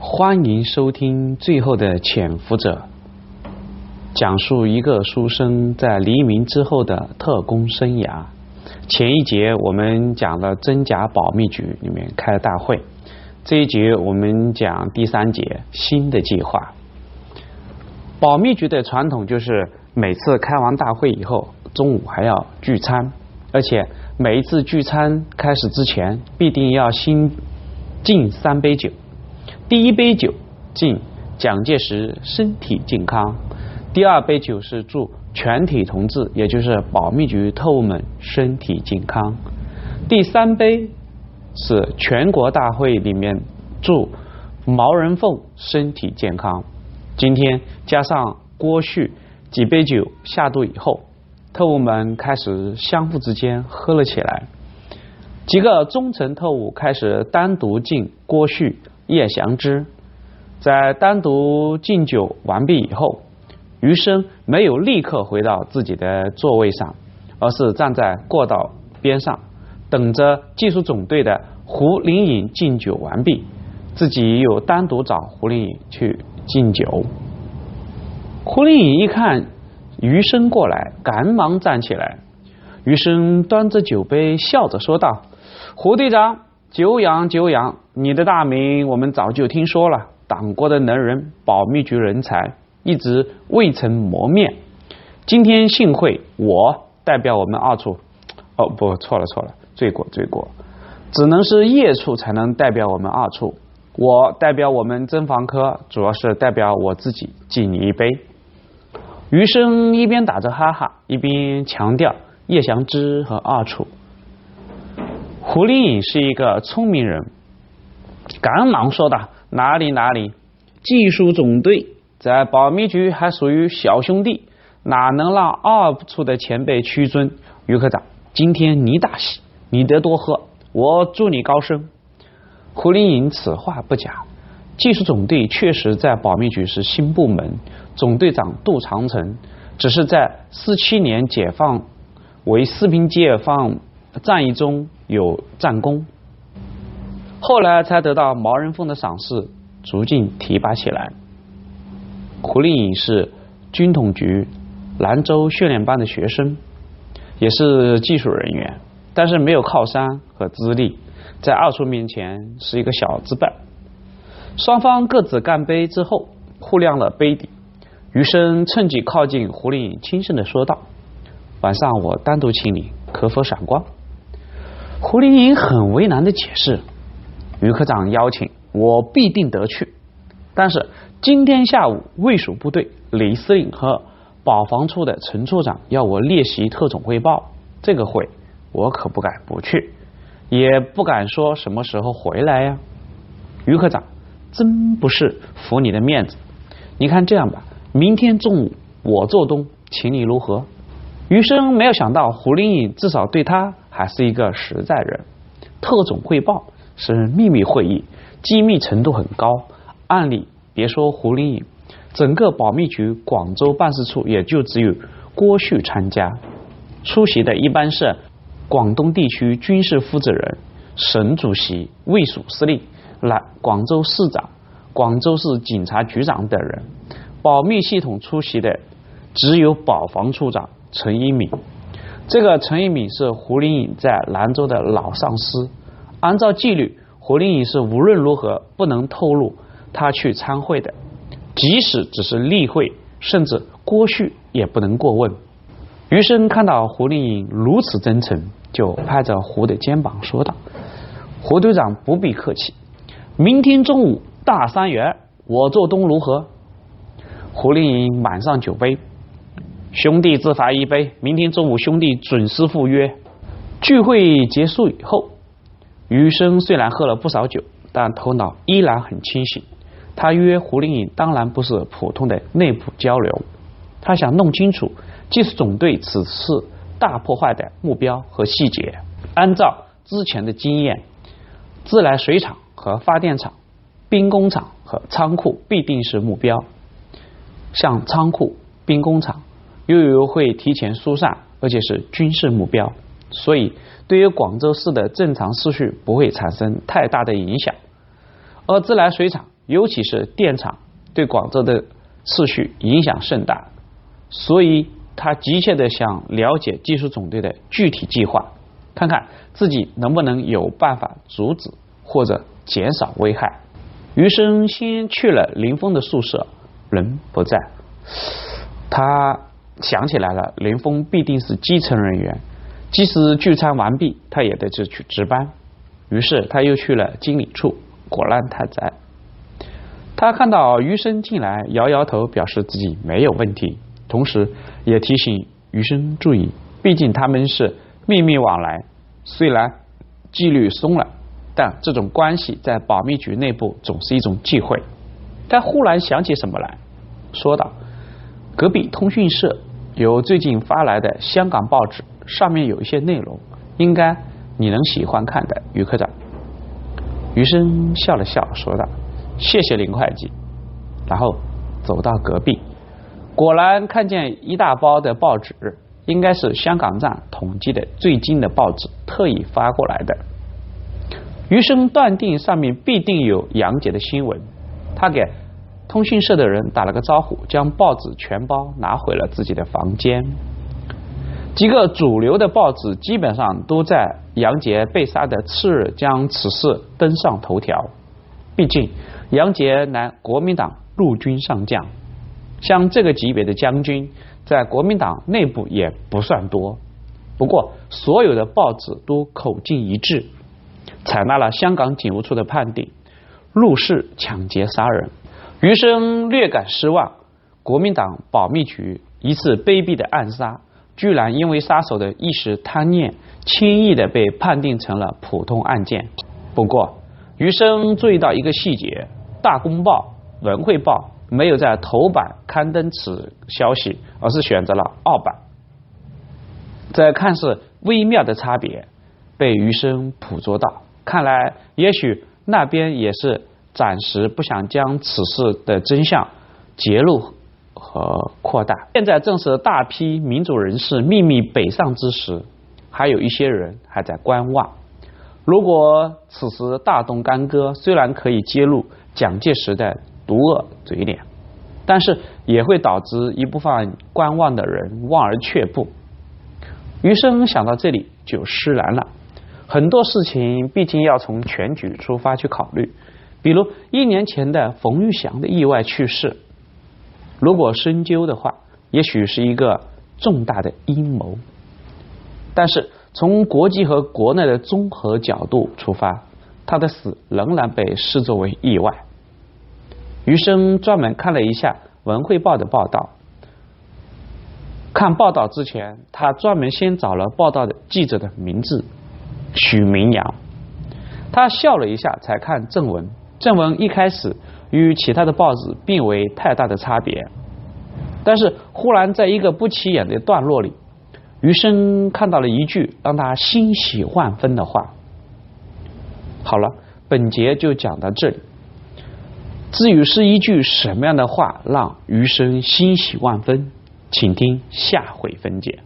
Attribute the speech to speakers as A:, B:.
A: 欢迎收听《最后的潜伏者》，讲述一个书生在黎明之后的特工生涯。前一节我们讲了真假保密局里面开了大会，这一节我们讲第三节新的计划。保密局的传统就是每次开完大会以后，中午还要聚餐，而且每一次聚餐开始之前，必定要先敬三杯酒。第一杯酒敬蒋介石身体健康，第二杯酒是祝全体同志，也就是保密局特务们身体健康，第三杯是全国大会里面祝毛人凤身体健康。今天加上郭旭几杯酒下肚以后，特务们开始相互之间喝了起来，几个中层特务开始单独敬郭旭。叶祥之在单独敬酒完毕以后，余生没有立刻回到自己的座位上，而是站在过道边上，等着技术总队的胡林颖敬酒完毕，自己又单独找胡林颖去敬酒。胡林颖一看余生过来，赶忙站起来。余生端着酒杯，笑着说道：“胡队长。”久仰久仰，你的大名我们早就听说了。党国的能人，保密局人才，一直未曾磨灭。今天幸会，我代表我们二处，哦不，错了错了，罪过罪过，只能是叶处才能代表我们二处。我代表我们侦防科，主要是代表我自己敬你一杯。余生一边打着哈哈，一边强调叶祥之和二处。胡林颖是一个聪明人，赶忙说道：“哪里哪里，技术总队在保密局还属于小兄弟，哪能让二处的前辈屈尊？于科长，今天你大喜，你得多喝，我祝你高升。”胡林颖此话不假，技术总队确实在保密局是新部门，总队长杜长城只是在四七年解放为四平解放。战役中有战功，后来才得到毛人凤的赏识，逐渐提拔起来。胡令颖是军统局兰州训练班的学生，也是技术人员，但是没有靠山和资历，在二叔面前是一个小资辈。双方各自干杯之后，互亮了杯底。余生趁机靠近胡令颖，轻声的说道：“晚上我单独请你，可否赏光？”胡林颖很为难的解释：“余科长邀请，我必定得去。但是今天下午卫戍部队李司令和保防处的陈处长要我列席特种汇报，这个会我可不敢不去，也不敢说什么时候回来呀。余科长，真不是服你的面子。你看这样吧，明天中午我做东，请你如何？”余生没有想到胡林颖至少对他。还是一个实在人。特种汇报是秘密会议，机密程度很高。按理别说胡林颖，整个保密局广州办事处也就只有郭旭参加。出席的一般是广东地区军事负责人、省主席、卫戍司令、来广州市长、广州市警察局长等人。保密系统出席的只有保防处长陈一敏。这个陈一敏是胡林颖在兰州的老上司，按照纪律，胡林颖是无论如何不能透露他去参会的，即使只是例会，甚至郭旭也不能过问。余生看到胡林颖如此真诚，就拍着胡的肩膀说道：“胡队长不必客气，明天中午大三元，我做东如何？”胡林颖满上酒杯。兄弟自罚一杯，明天中午兄弟准时赴约。聚会结束以后，余生虽然喝了不少酒，但头脑依然很清醒。他约胡林颖当然不是普通的内部交流，他想弄清楚技术总队此次大破坏的目标和细节。按照之前的经验，自来水厂和发电厂、兵工厂和仓库必定是目标。像仓库、兵工厂。又有会提前疏散，而且是军事目标，所以对于广州市的正常秩序不会产生太大的影响。而自来水厂尤其是电厂，对广州的次序影响甚大，所以他急切的想了解技术总队的具体计划，看看自己能不能有办法阻止或者减少危害。余生先去了林峰的宿舍，人不在，他想起来了，林峰必定是基层人员，即使聚餐完毕，他也得去去值班。于是他又去了经理处，果然他在。他看到余生进来，摇摇头，表示自己没有问题，同时也提醒余生注意，毕竟他们是秘密往来，虽然纪律松了，但这种关系在保密局内部总是一种忌讳。他忽然想起什么来，说道：“隔壁通讯社有最近发来的香港报纸，上面有一些内容，应该你能喜欢看的，余科长。”余生笑了笑，说道。谢谢林会计，然后走到隔壁，果然看见一大包的报纸，应该是香港站统计的最近的报纸，特意发过来的。余生断定上面必定有杨杰的新闻，他给通讯社的人打了个招呼，将报纸全包拿回了自己的房间。几个主流的报纸基本上都在杨杰被杀的次日将此事登上头条，毕竟。杨杰乃国民党陆军上将，像这个级别的将军，在国民党内部也不算多。不过，所有的报纸都口径一致，采纳了香港警务处的判定：陆氏抢劫杀人。余生略感失望，国民党保密局一次卑鄙的暗杀，居然因为杀手的一时贪念，轻易的被判定成了普通案件。不过，余生注意到一个细节。大公报、文汇报没有在头版刊登此消息，而是选择了二版。这看似微妙的差别，被余生捕捉到。看来，也许那边也是暂时不想将此事的真相揭露和扩大。现在正是大批民主人士秘密北上之时，还有一些人还在观望。如果此时大动干戈，虽然可以揭露。蒋介石的毒恶嘴脸，但是也会导致一部分观望的人望而却步。余生想到这里就释然了。很多事情毕竟要从全局出发去考虑，比如一年前的冯玉祥的意外去世，如果深究的话，也许是一个重大的阴谋。但是从国际和国内的综合角度出发，他的死仍然被视作为意外。余生专门看了一下《文汇报》的报道。看报道之前，他专门先找了报道的记者的名字许明阳。他笑了一下，才看正文。正文一开始与其他的报纸并未太大的差别，但是忽然在一个不起眼的段落里，余生看到了一句让他欣喜万分的话。好了，本节就讲到这里。至于是一句什么样的话让余生欣喜万分，请听下回分解。